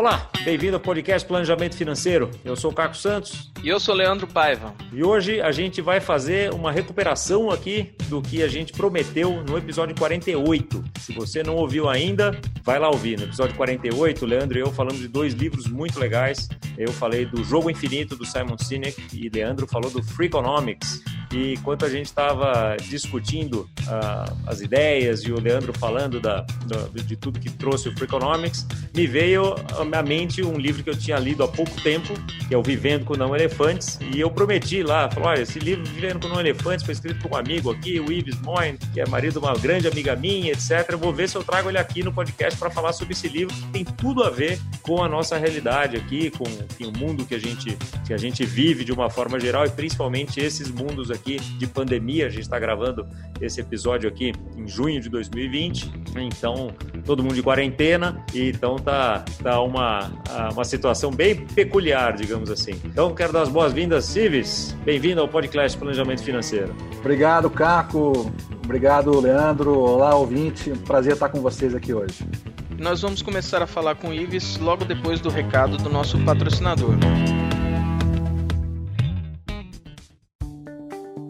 Olá, bem-vindo ao podcast Planejamento Financeiro. Eu sou o Caco Santos. E eu sou Leandro Paiva. E hoje a gente vai fazer uma recuperação aqui do que a gente prometeu no episódio 48. Se você não ouviu ainda, vai lá ouvir. No episódio 48, o Leandro e eu falamos de dois livros muito legais. Eu falei do Jogo Infinito do Simon Sinek e Leandro falou do Freakonomics. E enquanto a gente estava discutindo uh, as ideias e o Leandro falando da, da, de tudo que trouxe o Freakonomics, me veio à mente um livro que eu tinha lido há pouco tempo, que é o Vivendo com Não Elefantes, e eu prometi lá, falou, olha, esse livro Vivendo com Não Elefantes foi escrito por um amigo aqui, o Ives Moine, que é marido de uma grande amiga minha, etc. Eu vou ver se eu trago ele aqui no podcast para falar sobre esse livro que tem tudo a ver com a nossa realidade aqui, com enfim, o mundo que a gente que a gente vive de uma forma geral e principalmente esses mundos aqui aqui de pandemia. A gente está gravando esse episódio aqui em junho de 2020, então todo mundo de quarentena e então tá, tá uma, uma situação bem peculiar, digamos assim. Então quero dar as boas-vindas, Civis. Bem-vindo ao podcast Planejamento Financeiro. Obrigado, Caco. Obrigado, Leandro. Olá, ouvinte. Prazer estar com vocês aqui hoje. Nós vamos começar a falar com o Ives logo depois do recado do nosso patrocinador.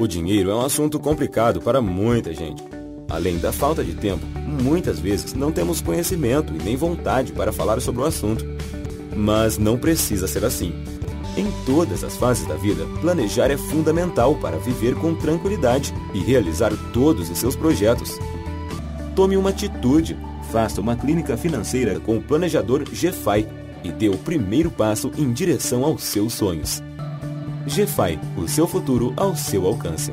O dinheiro é um assunto complicado para muita gente. Além da falta de tempo, muitas vezes não temos conhecimento e nem vontade para falar sobre o assunto. Mas não precisa ser assim. Em todas as fases da vida, planejar é fundamental para viver com tranquilidade e realizar todos os seus projetos. Tome uma atitude, faça uma clínica financeira com o planejador GFI e dê o primeiro passo em direção aos seus sonhos. GFI, o seu futuro ao seu alcance.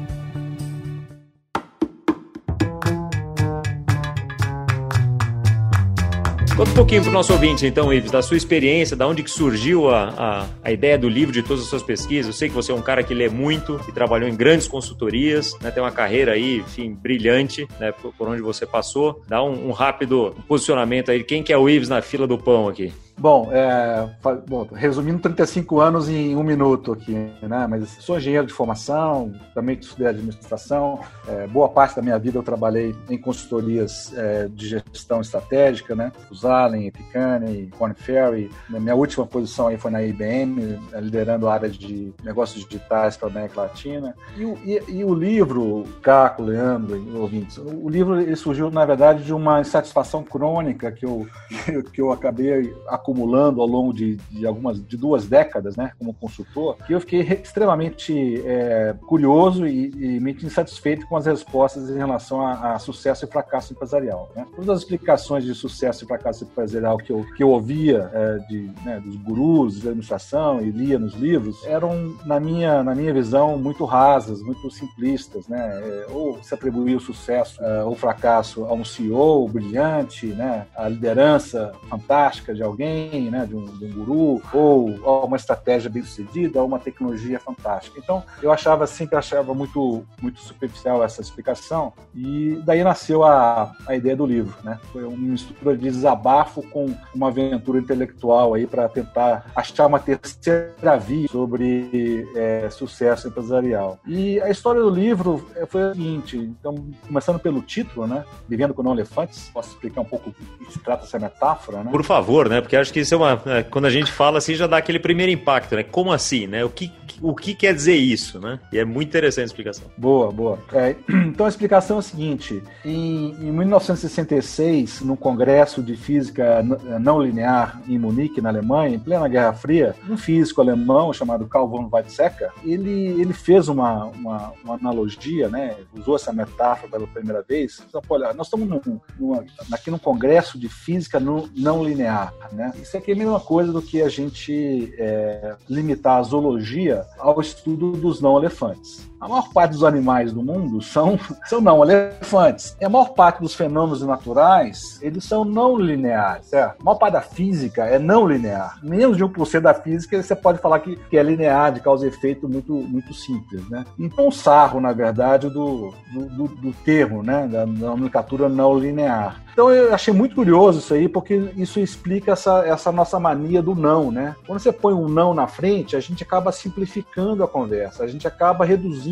Conta um pouquinho para o nosso ouvinte, então, Ives, da sua experiência, da onde que surgiu a, a, a, ideia do livro, de todas as suas pesquisas. Eu sei que você é um cara que lê muito, e trabalhou em grandes consultorias, né, tem uma carreira aí, enfim, brilhante, né, por, por onde você passou. Dá um, um rápido posicionamento aí, quem que é o Ives na fila do pão aqui? Bom, é, bom, resumindo 35 anos em um minuto aqui, né? Mas sou engenheiro de formação, também estudei administração. É, boa parte da minha vida eu trabalhei em consultorias é, de gestão estratégica, né? Zalen, Epicane, Corn Ferry. Minha última posição aí foi na IBM, liderando a área de negócios digitais para a América Latina. E, e, e, o livro, Caco, Leandro, ouvintes, o livro ele surgiu, na verdade, de uma insatisfação crônica que eu, que eu acabei acumulando ao longo de, de, algumas de duas décadas, né, como consultor, que eu fiquei extremamente é, curioso e, e muito insatisfeito com as respostas em relação a, a sucesso e fracasso empresarial. Né? Todas as explicações de sucesso e fracasso empresarial que eu, que eu ouvia é, de, né, dos gurus de administração e lia nos livros eram, na minha, na minha visão, muito rasas, muito simplistas. Né? É, ou se atribuía o sucesso é, ou fracasso a um CEO brilhante, né? a liderança fantástica de alguém né, de um, de um guru, ou, uma estratégia bem sucedida, ou uma tecnologia fantástica. Então, eu achava, sempre achava muito, muito superficial essa explicação, e daí nasceu a, a ideia do livro. Né? Foi uma mistura de desabafo com uma aventura intelectual aí para tentar achar uma terceira via sobre é, sucesso empresarial. E a história do livro é, foi a seguinte, então, começando pelo título, né? Vivendo com não elefantes, posso explicar um pouco o que se trata essa metáfora, né? Por favor, né? Porque acho que isso é uma. É, quando a gente fala assim, já dá aquele primeiro impacto, né? Como assim, né? O que, o que quer dizer isso, né? E é muito interessante a explicação. Boa, boa. É, então a explicação é a seguinte: em, em 1966, no Congresso de Física Não Linear em Munique, na Alemanha, em plena Guerra Fria, um físico alemão chamado Carl von Weizsäcker, ele, ele fez uma, uma, uma analogia, né? Usou essa metáfora pela primeira vez. Então, olha, nós estamos num, num, aqui num Congresso de Física não, não Linear, né? Isso aqui é a mesma coisa do que a gente é, limitar a zoologia ao estudo dos não elefantes. A maior parte dos animais do mundo são, são não elefantes. E a maior parte dos fenômenos naturais, eles são não lineares, certo? A maior parte da física é não linear. Menos de 1% da física você pode falar que, que é linear, de causa e efeito muito, muito simples, né? Então, sarro, na verdade, do, do, do, do termo, né? Da, da nomenclatura não linear. Então eu achei muito curioso isso aí, porque isso explica essa, essa nossa mania do não, né? Quando você põe um não na frente, a gente acaba simplificando a conversa, a gente acaba reduzindo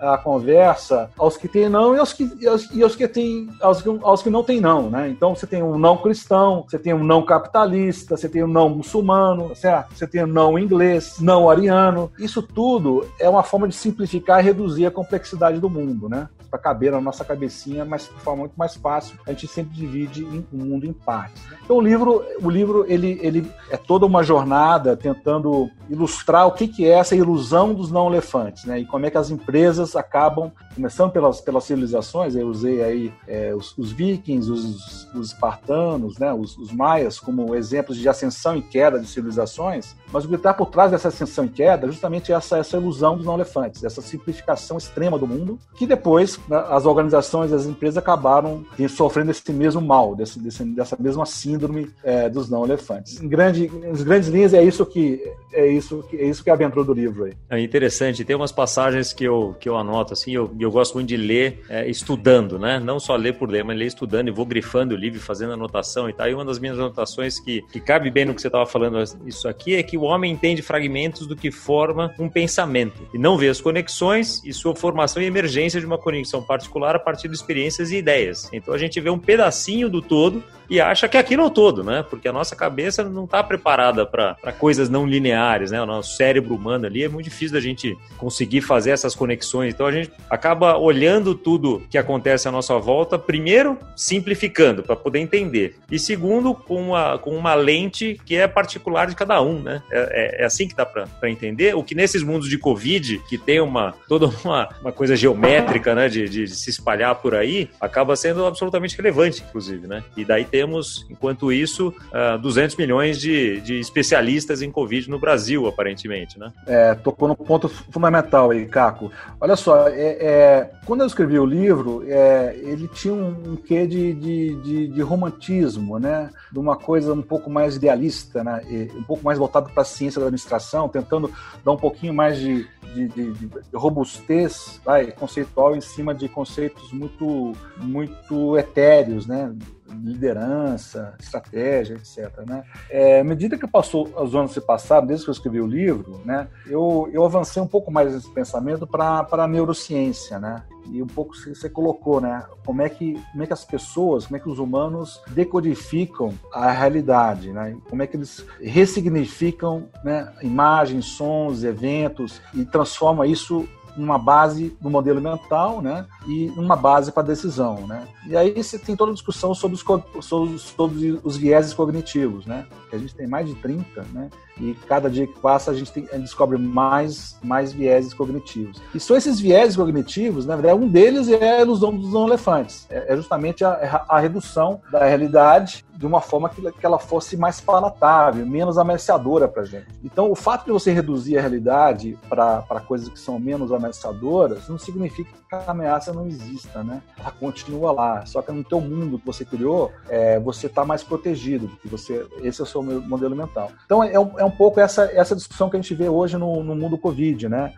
a conversa aos que têm não e aos que, e aos, e aos que, têm, aos, aos que não têm não, né? Então você tem um não cristão, você tem um não capitalista, você tem um não muçulmano, certo? Você tem um não inglês, não ariano. Isso tudo é uma forma de simplificar e reduzir a complexidade do mundo, né? Para caber na nossa cabecinha, mas de forma muito mais fácil. A gente sempre divide o mundo em partes. Então o livro, o livro ele, ele é toda uma jornada tentando ilustrar o que, que é essa ilusão dos não elefantes, né? E como é que as empresas acabam, começando pelas, pelas civilizações, eu usei aí é, os, os, vikings, os, os espartanos, né? Os, os, maias como exemplos de ascensão e queda de civilizações, mas o que está por trás dessa ascensão e queda é justamente essa, essa ilusão dos não elefantes, essa simplificação extrema do mundo, que depois né, as organizações, as empresas acabaram sofrendo esse mesmo mal, desse, desse, dessa mesma síndrome é, dos não elefantes. Em, grande, em grandes linhas é isso que é isso que é isso que aventura do livro aí. É interessante, tem umas passagens que eu, que eu anoto assim, eu, eu gosto muito de ler é, estudando, né? Não só ler por ler, mas ler estudando e vou grifando o livro, fazendo anotação e tal. E uma das minhas anotações que, que cabe bem no que você estava falando isso aqui é que o homem entende fragmentos do que forma um pensamento e não vê as conexões e sua formação e emergência de uma conexão particular a partir de experiências e ideias. Então a gente vê um pedacinho do todo e acha que aquilo é todo, né? Porque a nossa cabeça não está preparada para coisas não lineares, né? O nosso cérebro humano ali é muito difícil da gente conseguir fazer essas conexões. Então a gente acaba olhando tudo que acontece à nossa volta, primeiro simplificando para poder entender, e segundo com uma, com uma lente que é particular de cada um, né? É, é, é assim que dá para entender. O que nesses mundos de Covid, que tem uma toda uma, uma coisa geométrica, né? De, de, de se espalhar por aí, acaba sendo absolutamente relevante, inclusive, né? E daí temos, enquanto isso, uh, ah, 200 milhões de, de especialistas em Covid no Brasil, aparentemente, né? É, tocou no ponto fundamental aí, Caco. Olha só, é, é, quando eu escrevi o livro, é, ele tinha um quê de, de, de, de, romantismo, né? De uma coisa um pouco mais idealista, né? E um pouco mais voltado para a ciência da administração, tentando dar um pouquinho mais de, de, de, de, robustez vai, conceitual em cima de conceitos muito, muito etéreos, né? Liderança, estratégia, etc. Né? É, à medida que passou os anos se passaram, desde que eu escrevi o livro, né, eu, eu avancei um pouco mais nesse pensamento para a neurociência, né? E um pouco você colocou, né? Como é que como é que as pessoas, como é que os humanos decodificam a realidade, né? Como é que eles ressignificam, né, imagens, sons, eventos e transforma isso numa base no modelo mental, né? E uma base para decisão, né? E aí você tem toda a discussão sobre os, sobre os vieses cognitivos, né? Que a gente tem mais de 30, né? E cada dia que passa a gente, tem, a gente descobre mais, mais vieses cognitivos. E são esses vieses cognitivos, na verdade, um deles é a ilusão dos elefantes. É, é justamente a, a redução da realidade de uma forma que, que ela fosse mais palatável, menos ameaçadora para gente. Então, o fato de você reduzir a realidade para coisas que são menos ameaçadoras não significa que a ameaça não exista, né? Ela continua lá. Só que no teu mundo que você criou, é, você está mais protegido, que você, esse é o seu modelo mental. Então, é, um, é um pouco essa, essa discussão que a gente vê hoje no, no mundo Covid, né?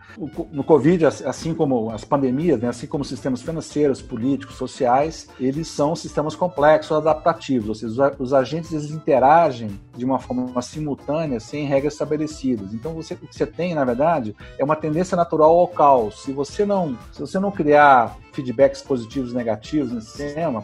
No Covid, assim como as pandemias, né? assim como sistemas financeiros, políticos, sociais, eles são sistemas complexos, adaptativos, ou seja, os agentes eles interagem de uma forma simultânea, sem regras estabelecidas. Então, você, o que você tem, na verdade, é uma tendência natural ao caos. Se você não, se você não criar feedbacks positivos e negativos no sistema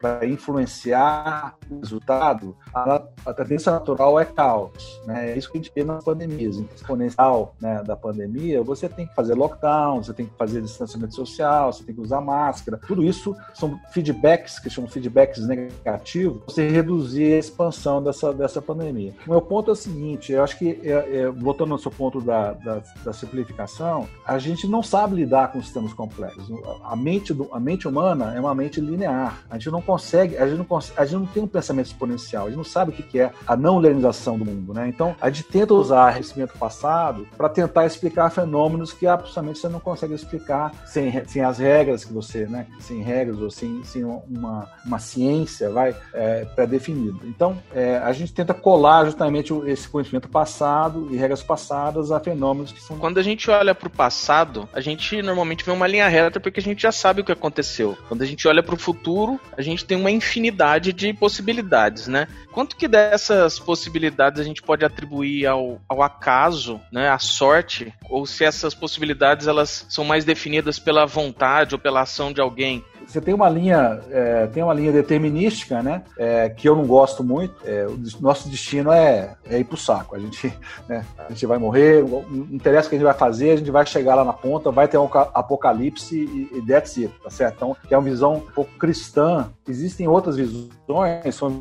para influenciar o resultado, a, a, tendência natural é caos. Né? É isso que a gente vê nas pandemias. Em exponencial né, da pandemia, você tem que fazer lockdown, você tem que fazer distanciamento social, você tem que usar máscara. Tudo isso são feedbacks, que chamam feedbacks negativos, você reduzir a expansão dessa, dessa pandemia. O meu ponto é o seguinte, eu acho que, é, é, voltando ao seu ponto da, da, da simplificação, a gente não sabe lidar com sistemas complexos. A mente, do, a mente humana é uma mente linear. A gente não consegue, a gente não, a gente não tem um pensamento exponencial, a gente não sabe o que é a não linearização do mundo, né? Então, a gente tenta usar conhecimento passado para tentar explicar fenômenos que absolutamente você não consegue explicar sem, sem as regras que você, né? Sem regras ou sem, sem uma, uma ciência, vai, é, pré-definida. Então, é, a gente tenta colar justamente esse conhecimento passado e regras passadas a fenômenos que são... Quando a gente olha para o passado, a gente normalmente vê uma linha reta porque a gente já sabe o que aconteceu. Quando a gente olha para o futuro, a gente tem uma infinidade de possibilidades, né? Quanto que dessas possibilidades a gente pode atribuir ao, ao acaso, né, à sorte, ou se essas possibilidades elas são mais definidas pela vontade ou pela ação de alguém? Você tem uma linha, é, tem uma linha determinística, né? É, que eu não gosto muito. É, o nosso destino é, é ir pro saco. A gente, né, a gente vai morrer, não interessa o que a gente vai fazer, a gente vai chegar lá na ponta, vai ter um apocalipse e, e that's it, tá certo? Então, é uma visão um pouco cristã. Existem outras visões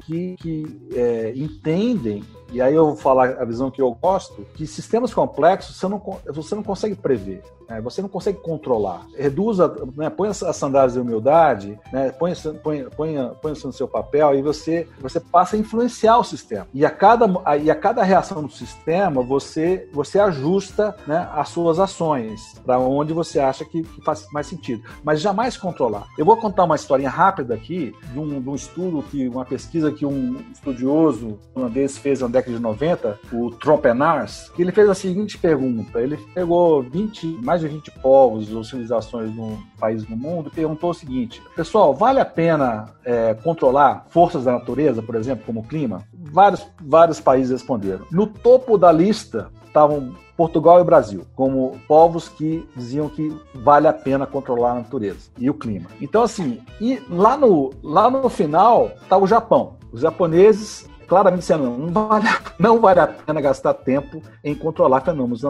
que, que é, entendem e aí eu vou falar a visão que eu gosto, que sistemas complexos você não, você não consegue prever. Né? Você não consegue controlar. Reduza, né? põe as sandálias de humildade, né? põe, põe, põe, põe isso no seu papel e você, você passa a influenciar o sistema. E a cada, a, e a cada reação do sistema, você, você ajusta né, as suas ações para onde você acha que, que, faz mais sentido. Mas jamais controlar. Eu vou contar uma historinha rápida aqui de um, de um estudo, que uma pesquisa que um estudioso holandês fez na década de 90, o Trompenars, que ele fez a seguinte pergunta. Ele pegou 20, mais de 20 povos ou civilizações no país no mundo e perguntou o seguinte: pessoal, vale a pena é, controlar forças da natureza, por exemplo, como o clima? Vários, vários países responderam. No topo da lista estavam Portugal e Brasil, como povos que diziam que vale a pena controlar a natureza e o clima. Então, assim, e lá no, lá no final está o Japão. Os japoneses claramente dizendo não vale, não vale a pena gastar tempo em controlar fenômenos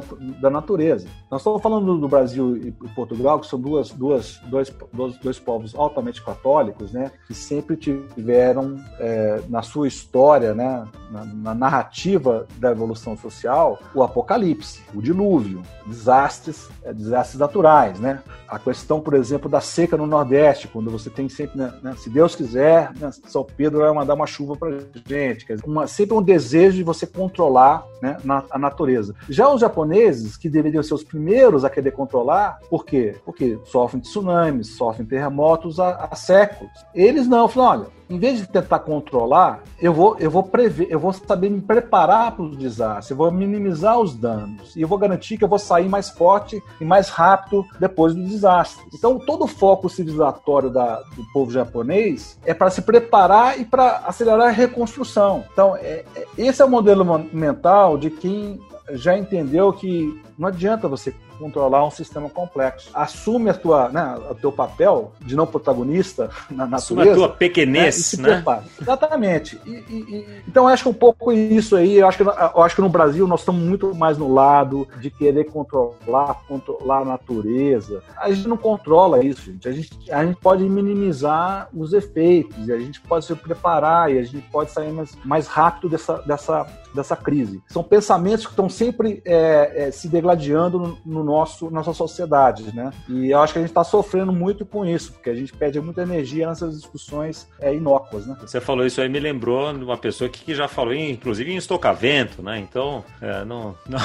da natureza. Nós estamos falando do Brasil e Portugal, que são duas, duas, dois, dois, dois povos altamente católicos, né, que sempre tiveram é, na sua história, né, na, na, narrativa da evolução social, o apocalipse, o dilúvio, desastres, é, desastres naturais, né? A questão, por exemplo, da seca no Nordeste, quando você tem sempre, né, né se Deus quiser, né, São Pedro vai mandar uma chuva para gente, dizer, uma, sempre um desejo de você controlar né, na, a natureza. Já os japoneses, que deveriam ser os primeiros a querer controlar, por quê? Porque sofrem de tsunamis, sofrem terremotos há, há séculos. Eles não, falam, olha, em vez de tentar controlar, eu vou, eu vou prever, eu vou saber me preparar para os desastres, eu vou minimizar os danos e eu vou garantir que eu vou sair mais forte e mais rápido depois do desastre. Então, todo o foco civilizatório da, do povo japonês é para se preparar e para acelerar a reconstrução. Então, é, é, esse é o modelo mental de quem já entendeu que não adianta você controlar um sistema complexo. Assume a tua, né, o teu papel de não protagonista na natureza. Assume a tua pequenez, né? né? Exatamente. E, e, e, então, acho que um pouco isso aí, eu acho, que, eu acho que no Brasil nós estamos muito mais no lado de querer controlar, controlar a natureza. A gente não controla isso, gente. A gente, a gente pode minimizar os efeitos, e a gente pode se preparar, e a gente pode sair mais, mais rápido dessa, dessa, dessa crise. São pensamentos que estão sempre é, é, se degladiando no, no nosso nossa sociedade, né? E eu acho que a gente está sofrendo muito com isso, porque a gente perde muita energia nessas discussões é, inócuas, né? Você falou isso aí me lembrou de uma pessoa que, já falou, inclusive em estocavento, né? Então, é, não, não...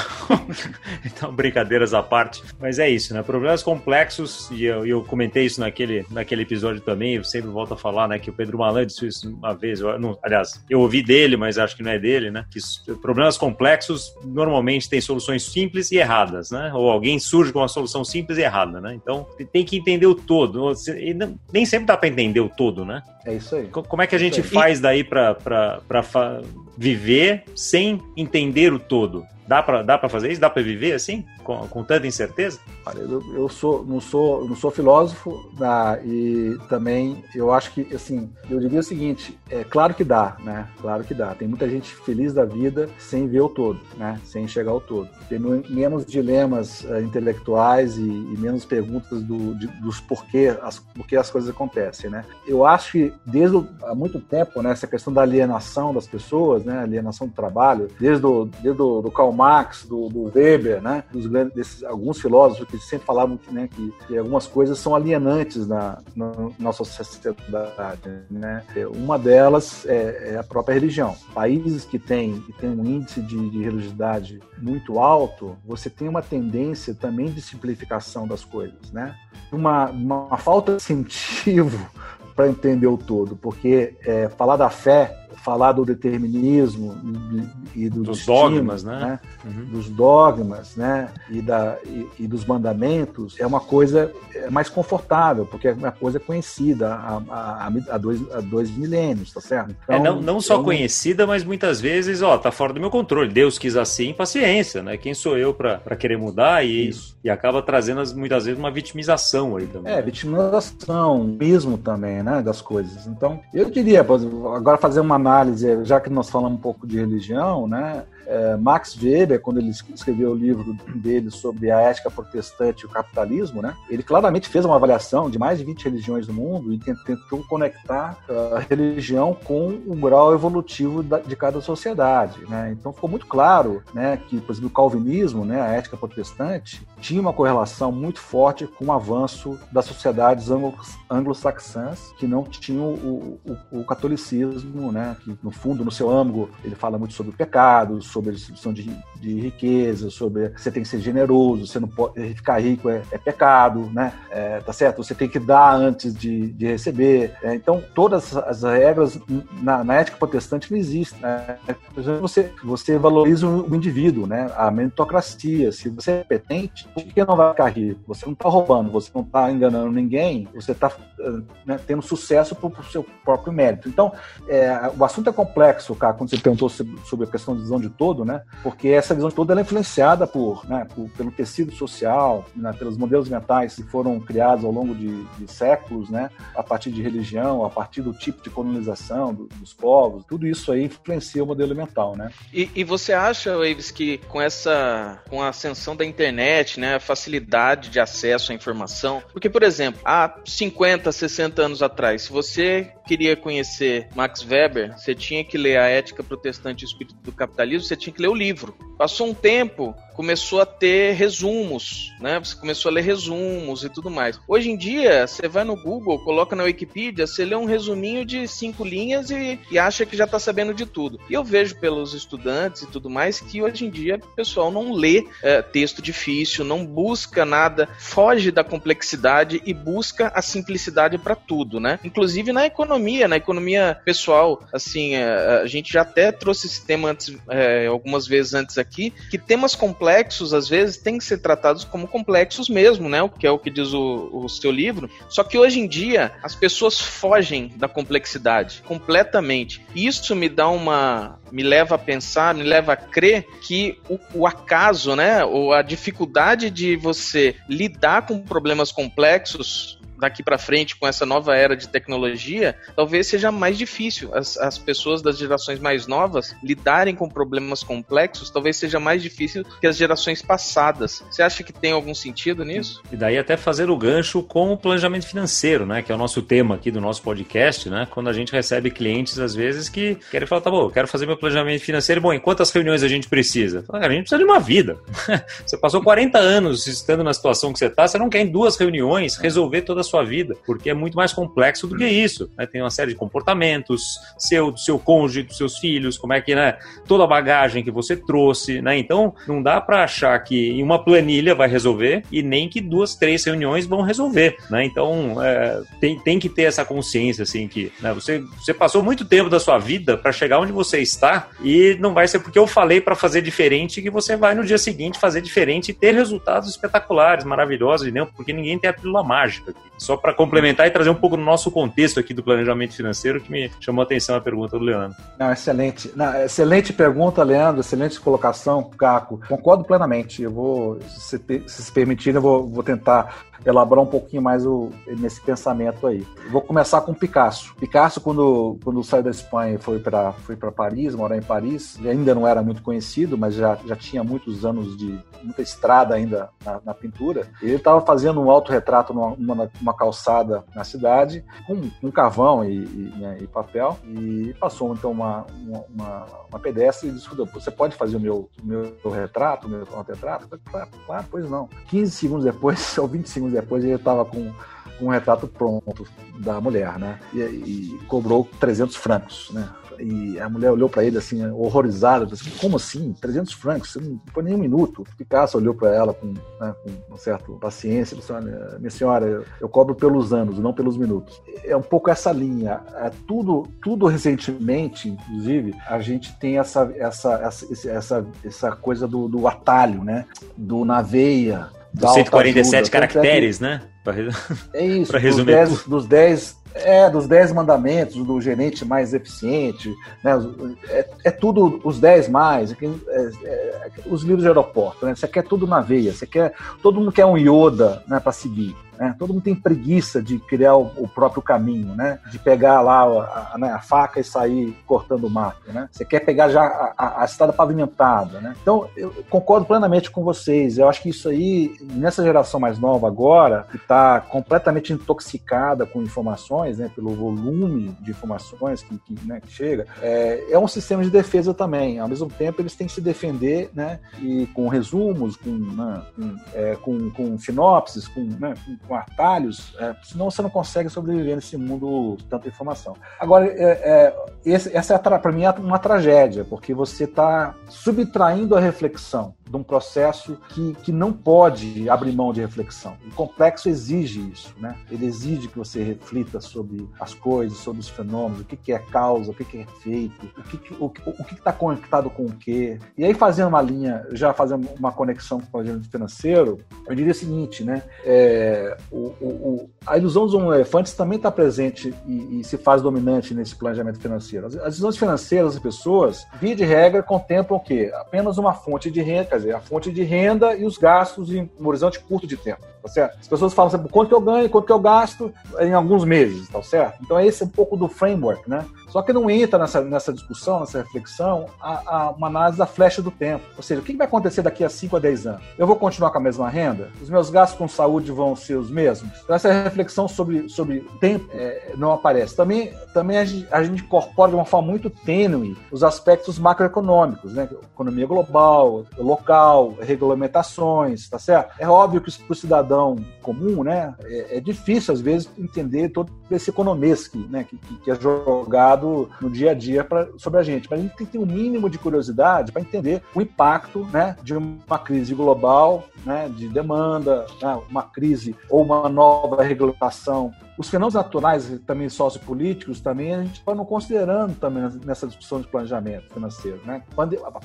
então brincadeiras à parte, mas é isso, né? Problemas complexos e eu, eu comentei isso naquele naquele episódio também. Eu sempre volto a falar, né? Que o Pedro Malan disse isso uma vez. Eu, não, aliás, eu ouvi dele, mas acho que não é dele, né? Que problemas complexos normalmente têm soluções simples e erradas, né? Ou alguém surge com uma solução simples e errada, né? Então tem que entender o todo. E nem sempre dá para entender o todo, né? É isso aí. Como é que a gente faz daí para viver sem entender o todo? Dá para dá pra fazer isso? Dá para viver assim? Com, com tanta incerteza? Olha, eu, eu, sou, não, sou, não sou filósofo tá? e também eu acho que, assim, eu diria o seguinte, é claro que dá, né? Claro que dá. Tem muita gente feliz da vida sem ver o todo, né? Sem enxergar o todo. Tem menos dilemas uh, intelectuais e, e, menos perguntas do, de, dos porquê as, porquê as coisas acontecem, né? Eu acho que desde há muito tempo, né, essa questão da alienação das pessoas, né? Alienação do trabalho, desde o, desde o do Karl Marx, do, do Weber, né? Dos grandes, desses, alguns filósofos que sempre falavam que, né, que, que algumas coisas são alienantes na, na nossa sociedade, né? Uma delas é, é, a própria religião. Países que têm, que têm um índice de, de religiosidade muito alto, você tem uma tendência também de simplificação das coisas, né? Uma, uma falta de incentivo para entender o todo, porque é, falar da fé falar do determinismo e, do dos destino, dogmas, né? né? Uhum. Dos dogmas, né? E, da, e, e, dos mandamentos é uma coisa é mais confortável, porque é uma coisa conhecida há, há, há, dois, há dois milênios, tá certo? Então, é, não, não só conhecida, mas muitas vezes, ó, tá fora do meu controle. Deus quis assim, paciência, né? Quem sou eu para querer mudar e, e acaba trazendo muitas vezes uma vitimização aí também. É, vitimização, mesmo também, né? Das coisas. Então, eu diria, agora fazer uma análise, já que nós falamos um pouco de religião, né? É, Max Weber, quando ele escreveu o livro dele sobre a ética protestante e o capitalismo, né, ele claramente fez uma avaliação de mais de 20 religiões do mundo e tentou conectar a religião com o grau evolutivo de cada sociedade. Né? Então ficou muito claro né, que, por exemplo, o calvinismo, né, a ética protestante, tinha uma correlação muito forte com o avanço das sociedades anglo-saxãs que não tinham o, o, o, catolicismo, né, que no fundo, no seu âmago, ele fala muito sobre o pecado, sobre a distribuição de, de riqueza, sobre você tem que ser generoso, você não pode ficar rico é, é pecado, né? É, tá certo? Você tem que dar antes de, de receber. É, então, todas as regras na, na ética protestante não existem. Né? Por exemplo, você, você valoriza o indivíduo, né? A meritocracia. Se você é competente, por que não vai ficar rico? Você não está roubando, você não está enganando ninguém, você está né, tendo sucesso por, seu próprio mérito. Então, é, o assunto é complexo, cara, quando você perguntou sobre a questão de visão de todo, né? Porque essa visão de todo é influenciada por, né, por, pelo tecido social, né, pelos modelos mentais que foram criados ao longo de, de, séculos, né? A partir de religião, a partir do tipo de colonização do, dos povos, tudo isso aí influencia o modelo mental, né? E, e você acha, Waves, que com essa, com a ascensão da internet, né, a facilidade de acesso à informação, porque, por exemplo, há 50, 60 anos atrás, se você queria conhecer Max Weber, você tinha que ler a Ética Protestante e o Espírito do Capitalismo, você tinha que ler o livro. Passou um tempo, começou a ter resumos, né? Você começou a ler resumos e tudo mais. Hoje em dia, você vai no Google, coloca na Wikipedia, você lê um resuminho de cinco linhas e, e acha que já está sabendo de tudo. E eu vejo pelos estudantes e tudo mais que hoje em dia o pessoal não lê é, texto difícil, não busca nada, foge da complexidade e busca a simplicidade para tudo, né? Inclusive na economia, na economia pessoal, assim, é, a gente já até trouxe esse tema antes, é, algumas vezes antes aqui, que temas complexos complexos, às vezes, têm que ser tratados como complexos mesmo, né? O que é o que diz o, o seu livro. Só que hoje em dia, as pessoas fogem da complexidade completamente. Isso me dá uma. me leva a pensar, me leva a crer que o, o acaso, né? Ou a dificuldade de você lidar com problemas complexos daqui para frente com essa nova era de tecnologia, talvez seja mais difícil. As, as pessoas das gerações mais novas lidarem com problemas complexos, talvez seja mais difícil que as gerações passadas. Você acha que tem algum sentido nisso? E daí até fazer o gancho com o planejamento financeiro, né? Que é o nosso tema aqui do nosso podcast, né? Quando a gente recebe clientes, às vezes, que querem falar, tá bom, eu quero fazer meu planejamento financeiro. Bom, em quantas reuniões a gente precisa? A gente precisa de uma vida. você passou 40 anos estando na situação que você está, você não quer em duas reuniões resolver toda a sua vida, porque é muito mais complexo do que isso. Né? Tem uma série de comportamentos, seu, do seu cônjuge, dos seus filhos, como é que, né? Toda a bagagem que você trouxe, né? Então, não dá para achar que uma planilha vai resolver e nem que duas, três reuniões vão resolver, né? Então, é, tem, tem que ter essa consciência, assim, que né, você, você passou muito tempo da sua vida para chegar onde você está e não vai ser porque eu falei para fazer diferente que você vai no dia seguinte fazer diferente e ter resultados espetaculares, maravilhosos, não, porque ninguém tem a pílula mágica aqui. Só para complementar e trazer um pouco no nosso contexto aqui do planejamento financeiro, que me chamou a atenção a pergunta do Leandro. Não, excelente. Não, excelente pergunta, Leandro. Excelente colocação, Caco. Concordo plenamente. Eu vou, se, se permitir, eu vou, vou tentar elaborar um pouquinho mais o, nesse pensamento aí. Vou começar com Picasso. Picasso, quando, quando saiu da Espanha e foi para foi Paris, morar em Paris, ainda não era muito conhecido, mas já, já tinha muitos anos de muita estrada ainda na, na pintura. Ele estava fazendo um autorretrato numa, numa, numa, calçada na cidade, com um carvão e, e, né, e, papel, e passou então uma, uma, uma pedestre e disse: Você pode fazer o meu, o meu retrato, o meu autorretrato? Claro, claro, pois não. 15 segundos depois, ou 20 segundos depois ele estava com um retrato pronto da mulher, né? E, e cobrou 300 francos, né? E a mulher olhou para ele assim, horrorizada, assim, como assim? 300 francos? Você não foi nem um minuto. Picasso olhou para ela com, né, com uma certa paciência e disse: Olha, minha senhora, eu, eu, cobro pelos anos, não pelos minutos. É um pouco essa linha. É tudo, tudo recentemente, inclusive, a gente tem essa, essa, essa, essa, essa coisa do, do atalho, né? Do na veia. Dos 147 ajuda. caracteres, né? É isso, dos 10, dos 10 é, dos 10 mandamentos, do gerente mais eficiente, né? é, é tudo os 10 mais, é, é, os livros de aeroporto, né? Você quer tudo na veia, você quer. Todo mundo quer um Yoda né, para seguir. Né? Todo mundo tem preguiça de criar o, o próprio caminho, né? de pegar lá a, a, né, a, faca e sair cortando o mato. Né? Você quer pegar já a, a estrada pavimentada. Né? Então, eu concordo plenamente com vocês. Eu acho que isso aí, nessa geração mais nova agora, que está completamente intoxicada com informações, né, pelo volume de informações que, que, né, que chega, é, é, um sistema de defesa também. Ao mesmo tempo, eles têm que se defender né, e com resumos, com, né, com, é, com, com sinopses, com, né, com com atalhos, é, senão você não consegue sobreviver nesse mundo de tanta informação. Agora, é, é, esse, essa é, para mim, é uma tragédia, porque você está subtraindo a reflexão de um processo que, que não pode abrir mão de reflexão. O complexo exige isso, né? Ele exige que você reflita sobre as coisas, sobre os fenômenos, o que, que é causa, o que, que é efeito, o que está o, o que tá conectado com o quê. E aí, fazendo uma linha, já fazendo uma conexão com o planejamento financeiro, eu diria o seguinte, né? É, o, o, a ilusão dos um elefantes também está presente e, e, se faz dominante nesse planejamento financeiro. As, as ilusões financeiras das pessoas, via de regra, contemplam o quê? Apenas uma fonte de renda, quer dizer, a fonte de renda e os gastos em um horizonte curto de tempo, tá certo? As pessoas falam sempre quanto eu ganho, quanto eu gasto em alguns meses, tá certo? Então esse é um pouco do framework, né? Só que não entra nessa, nessa discussão, nessa reflexão, a, a uma análise da flecha do tempo. Ou seja, o que vai acontecer daqui a 5 a 10 anos? Eu vou continuar com a mesma renda? Os meus gastos com saúde vão ser os mesmos? Então, essa reflexão sobre, sobre tempo é, não aparece. Também, também a, gente, a gente incorpora de uma forma muito tênue os aspectos macroeconômicos, né? Economia global, local, regulamentações, tá certo? É óbvio que para o cidadão comum, né, é, é, difícil às vezes entender todo esse economês né, que, que é jogado no dia a dia pra, sobre a gente. Mas a gente tem que ter um mínimo de curiosidade para entender o impacto né, de uma crise global, né, de demanda, né, uma crise ou uma nova regulamentação os fenômenos naturais, também sociopolíticos, também a gente vai não considerando também nessa discussão de planejamento financeiro. Né?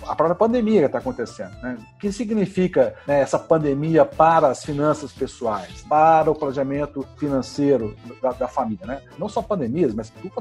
A própria pandemia está acontecendo. Né? O que significa né, essa pandemia para as finanças pessoais, para o planejamento financeiro da, da família? Né? Não só pandemias, mas tudo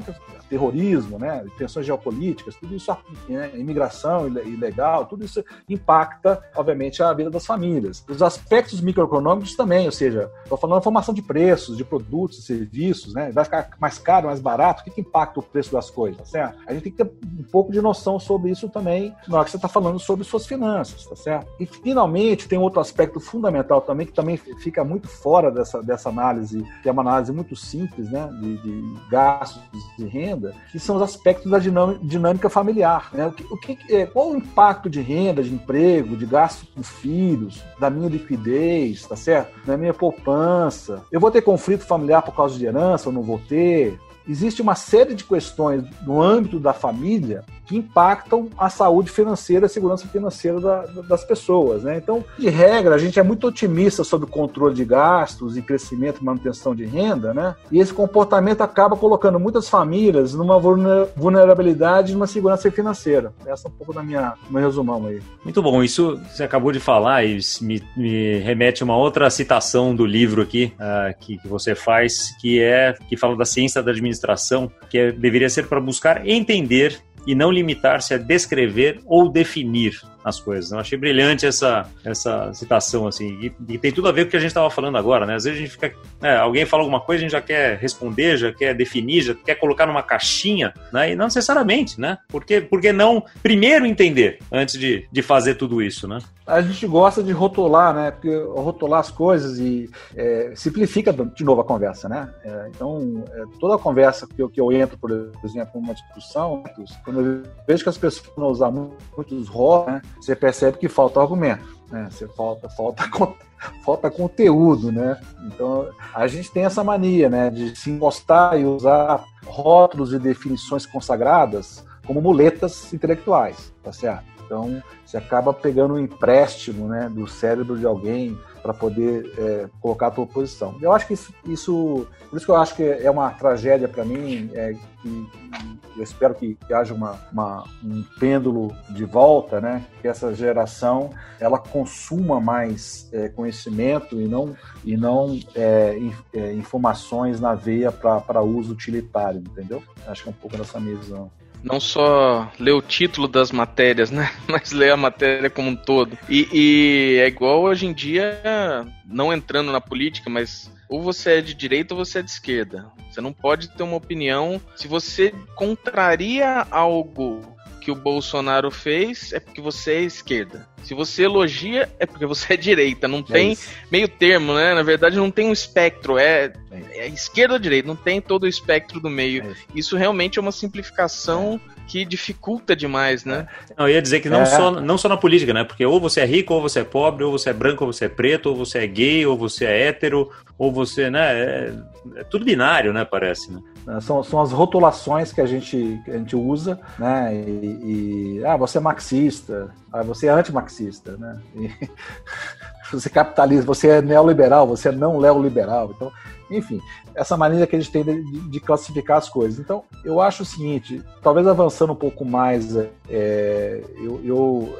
terrorismo, né? tensões geopolíticas, tudo isso, né? imigração ilegal, tudo isso impacta, obviamente, a vida das famílias. Os aspectos microeconômicos também, ou seja, estou falando da formação de preços, de produtos, serviços, né? Vai ficar mais caro, mais barato? O que, que impacta o preço das coisas, certo? A gente tem que ter um pouco de noção sobre isso também na hora que você está falando sobre suas finanças, tá certo? E finalmente tem outro aspecto fundamental também que também fica muito fora dessa, dessa análise, que é uma análise muito simples, né? De, de gastos de renda, que são os aspectos da dinâmica familiar, né? O que, o que, qual o impacto de renda, de emprego, de gasto com filhos, da minha liquidez, tá certo? Da minha poupança. Eu vou ter conflito familiar por causa de herança ou não vou ter. Existe uma série de questões no âmbito da família que impactam a saúde financeira, a segurança financeira da, das pessoas. Né? Então, de regra, a gente é muito otimista sobre o controle de gastos e crescimento e manutenção de renda, né? e esse comportamento acaba colocando muitas famílias numa vulnerabilidade e numa segurança financeira. Essa é um pouco da minha meu resumão aí. Muito bom, isso você acabou de falar e me, me remete a uma outra citação do livro aqui uh, que, que, você faz, que é que fala da ciência da administração, que é, deveria ser para buscar entender e não limitar-se a descrever ou definir as coisas. Eu achei brilhante essa, essa citação, assim, e, e tem tudo a ver com o que a gente estava falando agora, né? Às vezes a gente fica. É, alguém fala alguma coisa, a gente já quer responder, já quer definir, já quer colocar numa caixinha, né? E não necessariamente, né? Porque, porque não primeiro entender antes de, de fazer tudo isso, né? A gente gosta de rotular, né? Porque rotular as coisas e é, simplifica de novo a conversa, né? É, então, é, toda a conversa que eu, que eu entro, por exemplo, numa discussão, quando eu vejo que as pessoas vão usar muitos rótulos, né? Você percebe que falta argumento, né? Você falta, falta, falta conteúdo, né? Então a gente tem essa mania, né, de se encostar e usar rótulos e definições consagradas como muletas intelectuais, tá certo? Então você acaba pegando um empréstimo, né, do cérebro de alguém para poder é, colocar a tua posição. Eu acho que isso, isso, por isso que eu acho que é uma tragédia para mim, é, que, eu espero que, que haja uma, uma, um pêndulo de volta, né? Que essa geração ela consuma mais é, conhecimento e não e não é, é informações na veia para uso utilitário, entendeu? Acho que é um pouco dessa minha visão não só ler o título das matérias, né? Mas ler a matéria como um todo. E, e, é igual hoje em dia, não entrando na política, mas ou você é de direita ou você é de esquerda. Você não pode ter uma opinião. Se você contraria algo que o Bolsonaro fez, é porque você é esquerda. Se você elogia, é porque você é direita. Não é tem isso. meio termo, né? Na verdade, não tem um espectro. É, é, é esquerda ou direita. Não tem todo o espectro do meio. É isso. isso. realmente é uma simplificação que dificulta demais, né? Não, eu ia dizer que não, é. só, não só na política, né? Porque ou você é rico, ou você é pobre, ou você é branco, ou você é preto, ou você é gay, ou você é hétero, ou você, né? É, é tudo binário, né? Parece, né? É, são, são as rotulações que a gente, que a gente usa, né? E, e ah, você é marxista, ah, você é antimarxista, né? E, você capitalista, você é neoliberal, você é não neoliberal. Então, enfim, essa maneira que a gente tem de, de, classificar as coisas. Então, eu acho o seguinte, talvez avançando um pouco mais, é, eu, eu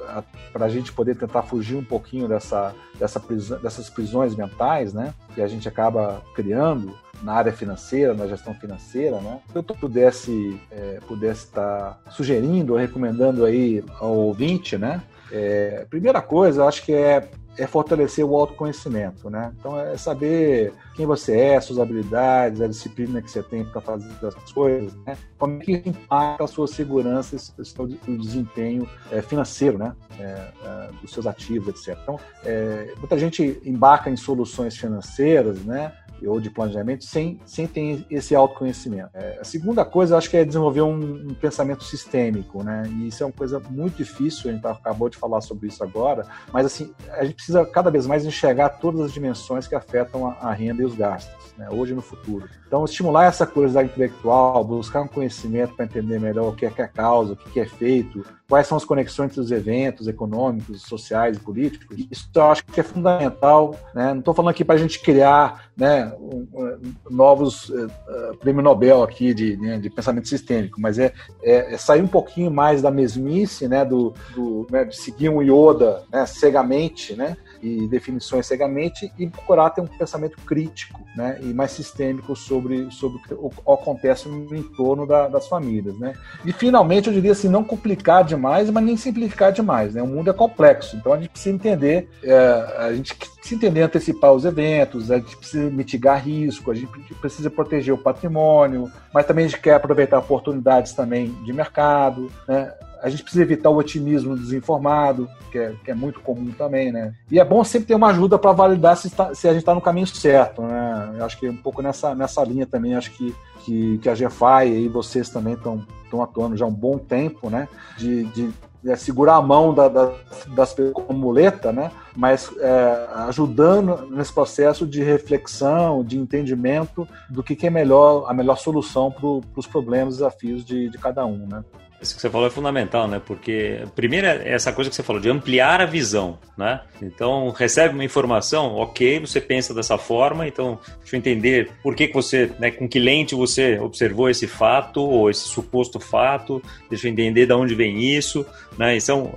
para a gente poder tentar fugir um pouquinho dessa, dessa prisão, dessas prisões mentais, né, que a gente acaba criando na área financeira, na gestão financeira, né, se eu pudesse é, pudesse estar sugerindo ou recomendando aí ao ouvinte, né, é, primeira coisa, acho que é é fortalecer o autoconhecimento, né? Então é saber quem você é, suas habilidades, a disciplina que você tem para fazer as coisas, né? Como é que impacta a sua segurança o desempenho é, financeiro, né? É, é, dos seus ativos, etc. Então, é, muita gente embarca em soluções financeiras, né? Ou de planejamento sem, sem ter esse autoconhecimento. É, a segunda coisa, acho que é desenvolver um, um, pensamento sistêmico, né? E isso é uma coisa muito difícil, a gente acabou de falar sobre isso agora, mas assim, a gente precisa cada vez mais enxergar todas as dimensões que afetam a, a renda e os gastos, né? hoje e no futuro. Então, estimular essa curiosidade intelectual, buscar um conhecimento para entender melhor o que é, que é causa, o que é feito, quais são as conexões entre os eventos econômicos, sociais e políticos. Isso eu acho que é fundamental. Né? Não estou falando aqui para a gente criar né, um, um, novos uh, prêmio Nobel aqui de, né, de pensamento sistêmico, mas é, é, é, sair um pouquinho mais da mesmice, né, do, do né, de seguir um Yoda né, cegamente, né, e definições cegamente e procurar ter um pensamento crítico né, e mais sistêmico sobre, sobre o que acontece no entorno da, das famílias. Né. E, finalmente, eu diria assim, não complicar demais, mas nem simplificar demais. Né. O mundo é complexo, então a gente precisa entender, é, a gente precisa entender antecipar os eventos, a gente precisa mitigar risco, a gente precisa proteger o patrimônio, mas também a gente quer aproveitar oportunidades também de mercado, né? A gente precisa evitar o otimismo desinformado, que é, que é muito comum também, né? E é bom sempre ter uma ajuda para validar se, está, se, a gente está no caminho certo, né? Eu acho que um pouco nessa, nessa linha também, acho que, que, que a GFI e vocês também estão atuando já há um bom tempo, né? De, de é, segurar a mão da, da, das pessoas como muleta, né? mas é, ajudando nesse processo de reflexão, de entendimento do que, que é melhor, a melhor solução para os problemas e desafios de, de cada um. Né? Isso que você falou é fundamental, né? Porque, primeiro, é essa coisa que você falou, de ampliar a visão, né? Então, recebe uma informação, ok, você pensa dessa forma, então, deixa eu entender por que, que você, né, com que lente você observou esse fato, ou esse suposto fato, deixa eu entender de onde vem isso, né? Então,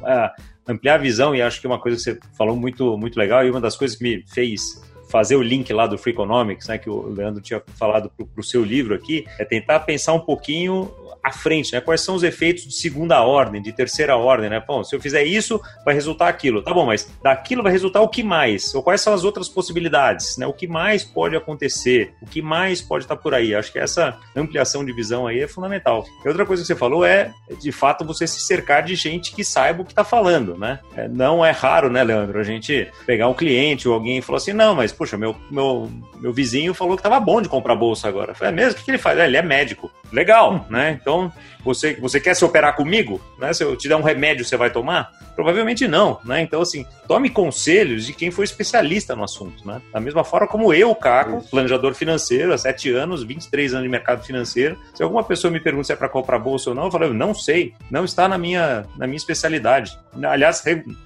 ampliar a visão, e acho que é uma coisa que você falou muito, muito legal, e uma das coisas que me fez fazer o link lá do Free Economics, né, que o Leandro tinha falado para o seu livro aqui, é tentar pensar um pouquinho à frente, né? Quais são os efeitos de segunda ordem, de terceira ordem, né? Bom, se eu fizer isso, vai resultar aquilo. Tá bom, mas daquilo vai resultar o que mais? Ou quais são as outras possibilidades, né? O que mais pode acontecer? O que mais pode estar por aí? Acho que essa ampliação de visão aí é fundamental. E outra coisa que você falou é, de fato, você se cercar de gente que saiba o que está falando, né? É, não é raro, né, Leandro, a gente pegar um cliente ou alguém e falar assim, não, mas, puxa, meu, meu, meu vizinho falou que estava bom de comprar bolsa agora. Eu falei, é mesmo? O que, que ele faz? É, ele é médico. legal, né? Então, você, você quer se operar comigo? Né? Se eu te der um remédio, você vai tomar? Provavelmente não, né? Então, assim, tome conselhos de quem foi especialista no assunto, né? Da mesma forma como eu, Caco, planejador financeiro, há sete anos, 23 anos de mercado financeiro, se alguma pessoa me pergunta se é para comprar bolsa ou não, eu falo, não sei, não está na minha, na minha especialidade. Aliás,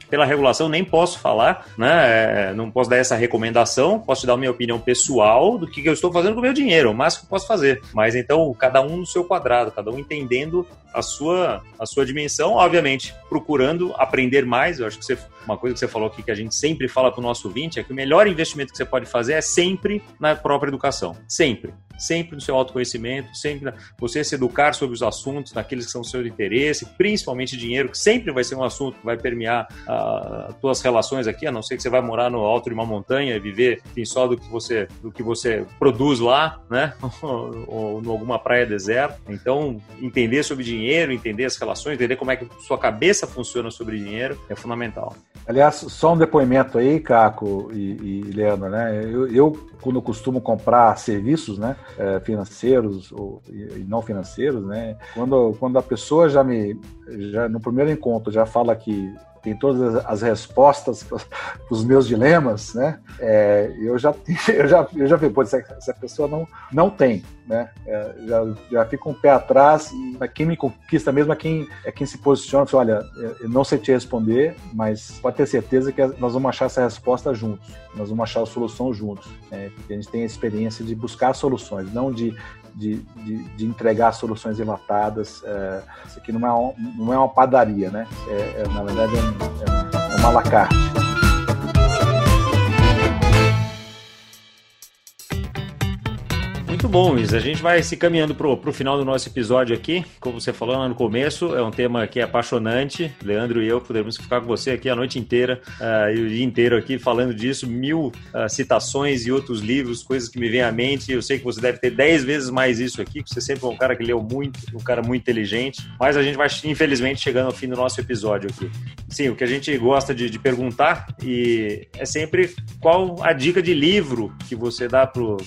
pela regulação, nem posso falar, né? É, não posso dar essa recomendação, posso te dar a minha opinião pessoal do que eu estou fazendo com o meu dinheiro, o máximo que posso fazer. Mas então, cada um no seu quadrado, cada um entendendo a sua, a sua dimensão, obviamente, procurando aprender mais. Eu acho que você, uma coisa que você falou aqui que a gente sempre fala para o nosso ouvinte é que o melhor investimento que você pode fazer é sempre na própria educação. Sempre sempre no seu autoconhecimento, sempre você se educar sobre os assuntos, naqueles que são do seu interesse, principalmente dinheiro, que sempre vai ser um assunto que vai permear as tuas relações aqui, a não ser que você vai morar no alto de uma montanha e viver enfim, só do que você do que você produz lá, né? ou, em alguma praia deserta. Então, entender sobre dinheiro, entender as relações, entender como é que sua cabeça funciona sobre dinheiro é fundamental. Aliás, só um depoimento aí, Caco e, e Leandro, né? Eu, eu, quando costumo comprar serviços, né? é, financeiros ou, e não financeiros, né? Quando, quando a pessoa já me, já no primeiro encontro já fala que tem todas as respostas para os meus dilemas, né? É, eu já eu já eu já vi, pô, essa, essa pessoa não não tem, né? É, já já fica um pé atrás e quem me conquista mesmo é quem é quem se posiciona, fala, olha, eu não sei te responder, mas pode ter certeza que nós vamos achar essa resposta juntos, nós vamos achar a solução juntos, né? porque a gente tem a experiência de buscar soluções, não de de, de, de, entregar soluções enlatadas. É, isso aqui não é, um, não é uma padaria, né? É, é na verdade, é, é, é uma lacarte. Muito bom, Luiz. A gente vai se caminhando pro, pro final do nosso episódio aqui. Como você falou lá no começo, é um tema que é apaixonante. Leandro e eu podemos ficar com você aqui a noite inteira uh, e o dia inteiro aqui falando disso. Mil uh, citações e outros livros, coisas que me vêm à mente. Eu sei que você deve ter dez vezes mais isso aqui, que você sempre é um cara que leu muito, um cara muito inteligente. Mas a gente vai, infelizmente, chegando ao fim do nosso episódio aqui. Sim, o que a gente gosta de, de perguntar e é sempre qual a dica de livro que você dá pro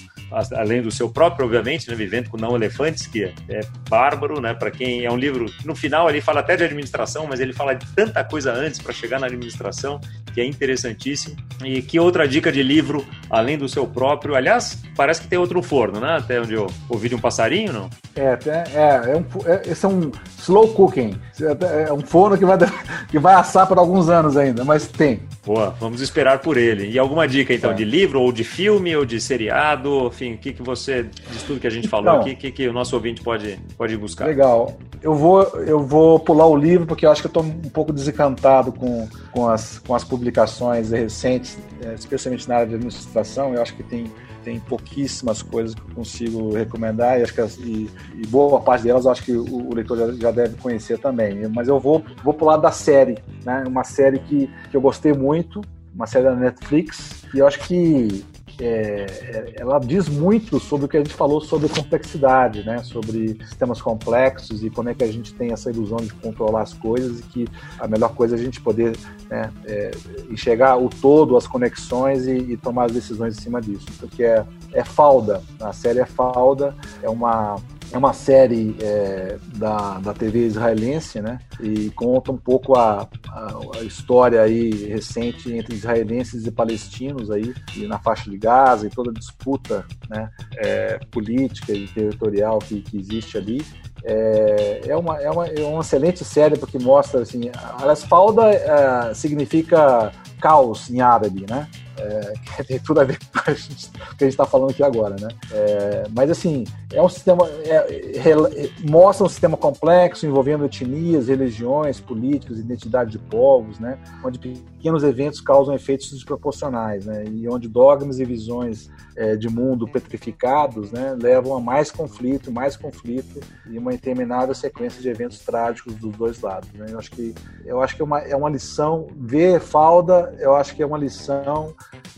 além do seu próprio, obviamente, né, Vivendo com Não Elefantes, que é, bárbaro, né, para quem é um livro, no final ele fala até de administração, mas ele fala de tanta coisa antes para chegar na administração, que é interessantíssimo. E que outra dica de livro, além do seu próprio, aliás, parece que tem outro forno, né, até onde eu ouvi de um passarinho, não? É, é, é, um, é esse é um slow cooking, é um forno que vai, que vai assar por alguns anos ainda, mas tem. Boa, vamos esperar por ele. E alguma dica então, é. de livro, ou de filme, ou de seriado, enfim, o que, que você, de tudo que a gente falou então, aqui, o que, que o nosso ouvinte pode, pode buscar? Legal. Eu vou, eu vou pular o livro, porque eu acho que eu estou um pouco desencantado com, com, as, com as publicações recentes, é, especialmente na área de administração. Eu acho que tem tem pouquíssimas coisas que eu consigo recomendar e acho que e, e boa parte delas eu acho que o, o leitor já, já, deve conhecer também. Mas eu vou vou pular da série, né? Uma série que, que eu gostei muito, uma série da Netflix e eu acho que é, é, ela diz muito sobre o que a gente falou sobre complexidade, né? sobre sistemas complexos e como é que a gente tem essa ilusão de controlar as coisas e que a melhor coisa é a gente poder né, é, enxergar o todo, as conexões e, e, tomar as decisões em cima disso. Porque é, é falda, a série é falda, é uma é uma série é, da, da TV israelense, né? E conta um pouco a, a, a, história aí recente entre israelenses e palestinos aí, e na faixa de Gaza e toda a disputa né, é, política e territorial que, que existe ali. É, é, uma, é, uma, é uma excelente série porque mostra assim, a Falda é, significa caos em árabe, né? É, que tem tudo a ver com o que a gente está falando aqui agora, né? É, mas assim, é um sistema, é, mostra um sistema complexo envolvendo etnias, religiões, políticas, identidade de povos, né? Onde pequenos eventos causam efeitos desproporcionais, né? E onde dogmas e visões é, de mundo petrificados, né? Levam a mais conflito, mais conflito e uma interminável sequência de eventos trágicos dos dois lados, né? Eu acho que eu acho que é uma, é uma lição ver falda, eu acho que é uma lição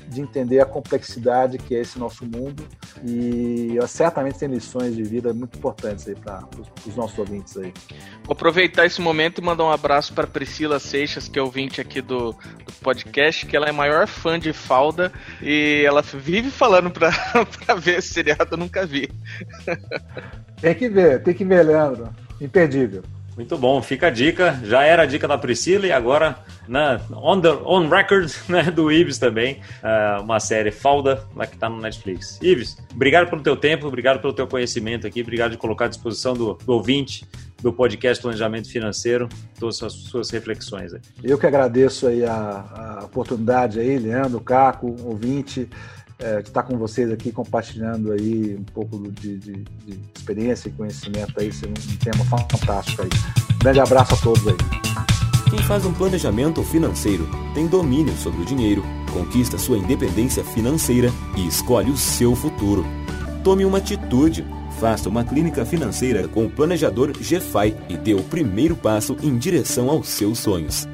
de entender a complexidade que é esse nosso mundo e certamente tem lições de vida muito importantes aí para os nossos ouvintes aí. Vou aproveitar esse momento e mandar um abraço para Priscila Seixas, que é ouvinte aqui do, do, podcast, que ela é a maior fã de Falda e ela vive falando para ver esse seriado, eu nunca vi. tem que ver, tem que ver, Leandro. Imperdível. Muito bom, fica a dica. Já era a dica da Priscila e agora na, on, the, on record né, do Ives também, uh, uma série Falda, lá que está no Netflix. Ives, obrigado pelo teu tempo, obrigado pelo teu conhecimento aqui, obrigado de colocar à disposição do, do ouvinte do podcast Planejamento Financeiro, todas as suas reflexões. Aí. Eu que agradeço aí a, a oportunidade aí, Leandro, Caco, ouvinte é, de estar com vocês aqui compartilhando aí um pouco de, de, de experiência e conhecimento aí, sendo um tema fantástico aí. grande abraço a todos aí. Quem faz um planejamento financeiro tem domínio sobre o dinheiro, conquista sua independência financeira e escolhe o seu futuro. Tome uma atitude. Faça uma clínica financeira com o planejador GFI e dê o primeiro passo em direção aos seus sonhos.